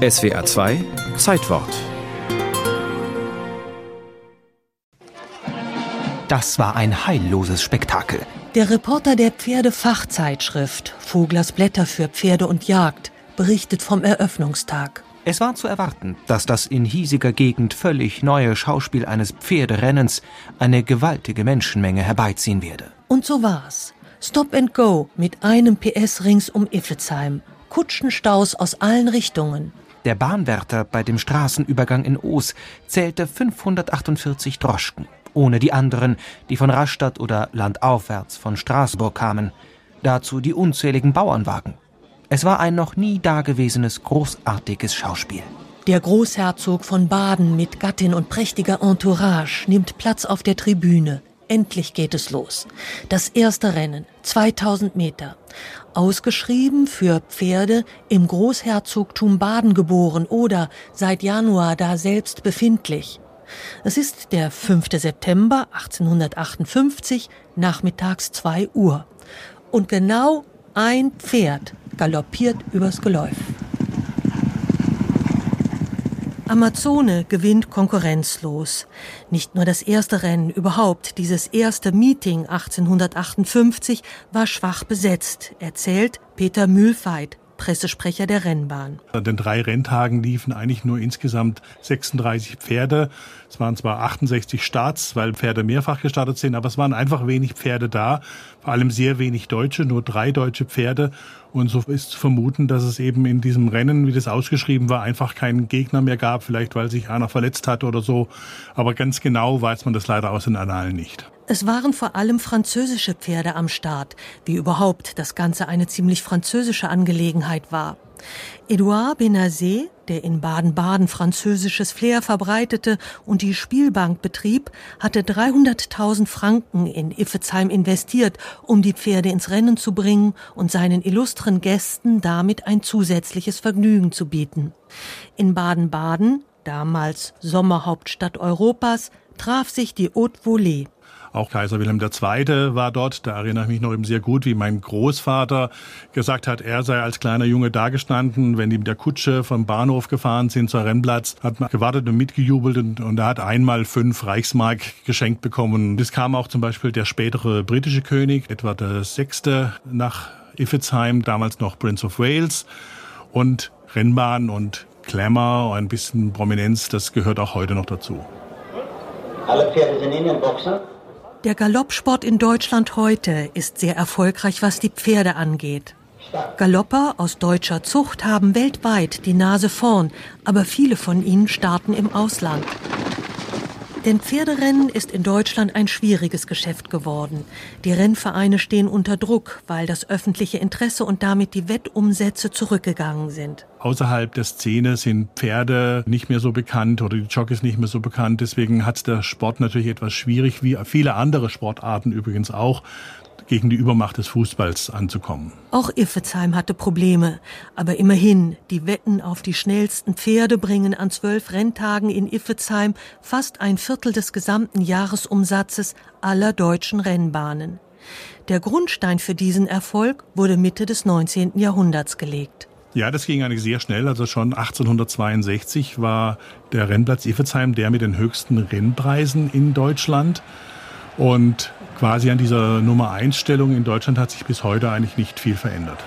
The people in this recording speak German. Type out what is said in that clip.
SWA 2 Zeitwort. Das war ein heilloses Spektakel. Der Reporter der Pferdefachzeitschrift Voglers Blätter für Pferde und Jagd berichtet vom Eröffnungstag. Es war zu erwarten, dass das in hiesiger Gegend völlig neue Schauspiel eines Pferderennens eine gewaltige Menschenmenge herbeiziehen werde. Und so war's. Stop and Go mit einem PS rings um Iffezheim. Kutschenstaus aus allen Richtungen. Der Bahnwärter bei dem Straßenübergang in Oos zählte 548 Droschken, ohne die anderen, die von Rastatt oder landaufwärts von Straßburg kamen. Dazu die unzähligen Bauernwagen. Es war ein noch nie dagewesenes großartiges Schauspiel. Der Großherzog von Baden mit Gattin und prächtiger Entourage nimmt Platz auf der Tribüne. Endlich geht es los. Das erste Rennen, 2000 Meter. Ausgeschrieben für Pferde im Großherzogtum Baden geboren oder seit Januar da selbst befindlich. Es ist der 5. September 1858, nachmittags 2 Uhr. Und genau ein Pferd galoppiert übers Geläuf. Amazone gewinnt konkurrenzlos. Nicht nur das erste Rennen, überhaupt dieses erste Meeting 1858 war schwach besetzt, erzählt Peter Mühlfeit, Pressesprecher der Rennbahn. An den drei Renntagen liefen eigentlich nur insgesamt 36 Pferde. Es waren zwar 68 Starts, weil Pferde mehrfach gestartet sind, aber es waren einfach wenig Pferde da. Vor allem sehr wenig Deutsche, nur drei deutsche Pferde. Und so ist zu vermuten, dass es eben in diesem Rennen, wie das ausgeschrieben war, einfach keinen Gegner mehr gab, vielleicht weil sich einer verletzt hat oder so. Aber ganz genau weiß man das leider aus den Annalen nicht. Es waren vor allem französische Pferde am Start, wie überhaupt das Ganze eine ziemlich französische Angelegenheit war. Edouard Benazet, der in Baden-Baden französisches Flair verbreitete und die Spielbank betrieb, hatte 300.000 Franken in Iffezheim investiert, um die Pferde ins Rennen zu bringen und seinen illustren Gästen damit ein zusätzliches Vergnügen zu bieten. In Baden-Baden, damals Sommerhauptstadt Europas, traf sich die Haute Volée. Auch Kaiser Wilhelm II. war dort. Da erinnere ich mich noch eben sehr gut, wie mein Großvater gesagt hat, er sei als kleiner Junge dagestanden, wenn die mit der Kutsche vom Bahnhof gefahren sind zur Rennplatz, hat man gewartet und mitgejubelt und, und er hat einmal fünf Reichsmark geschenkt bekommen. Das kam auch zum Beispiel der spätere britische König, etwa der sechste nach Iffezheim, damals noch Prince of Wales und Rennbahn und Glamour, ein bisschen Prominenz, das gehört auch heute noch dazu. Alle Pferde sind in den Boxen. Der Galoppsport in Deutschland heute ist sehr erfolgreich, was die Pferde angeht. Galopper aus deutscher Zucht haben weltweit die Nase vorn, aber viele von ihnen starten im Ausland. Denn Pferderennen ist in Deutschland ein schwieriges Geschäft geworden. Die Rennvereine stehen unter Druck, weil das öffentliche Interesse und damit die Wettumsätze zurückgegangen sind. Außerhalb der Szene sind Pferde nicht mehr so bekannt oder die Jockeys nicht mehr so bekannt. Deswegen hat der Sport natürlich etwas schwierig, wie viele andere Sportarten übrigens auch gegen die Übermacht des Fußballs anzukommen. Auch Iffezheim hatte Probleme. Aber immerhin, die Wetten auf die schnellsten Pferde bringen an zwölf Renntagen in Iffezheim fast ein Viertel des gesamten Jahresumsatzes aller deutschen Rennbahnen. Der Grundstein für diesen Erfolg wurde Mitte des 19. Jahrhunderts gelegt. Ja, das ging eigentlich sehr schnell. Also schon 1862 war der Rennplatz Iffezheim der mit den höchsten Rennpreisen in Deutschland. Und quasi an dieser Nummer 1 Stellung in Deutschland hat sich bis heute eigentlich nicht viel verändert.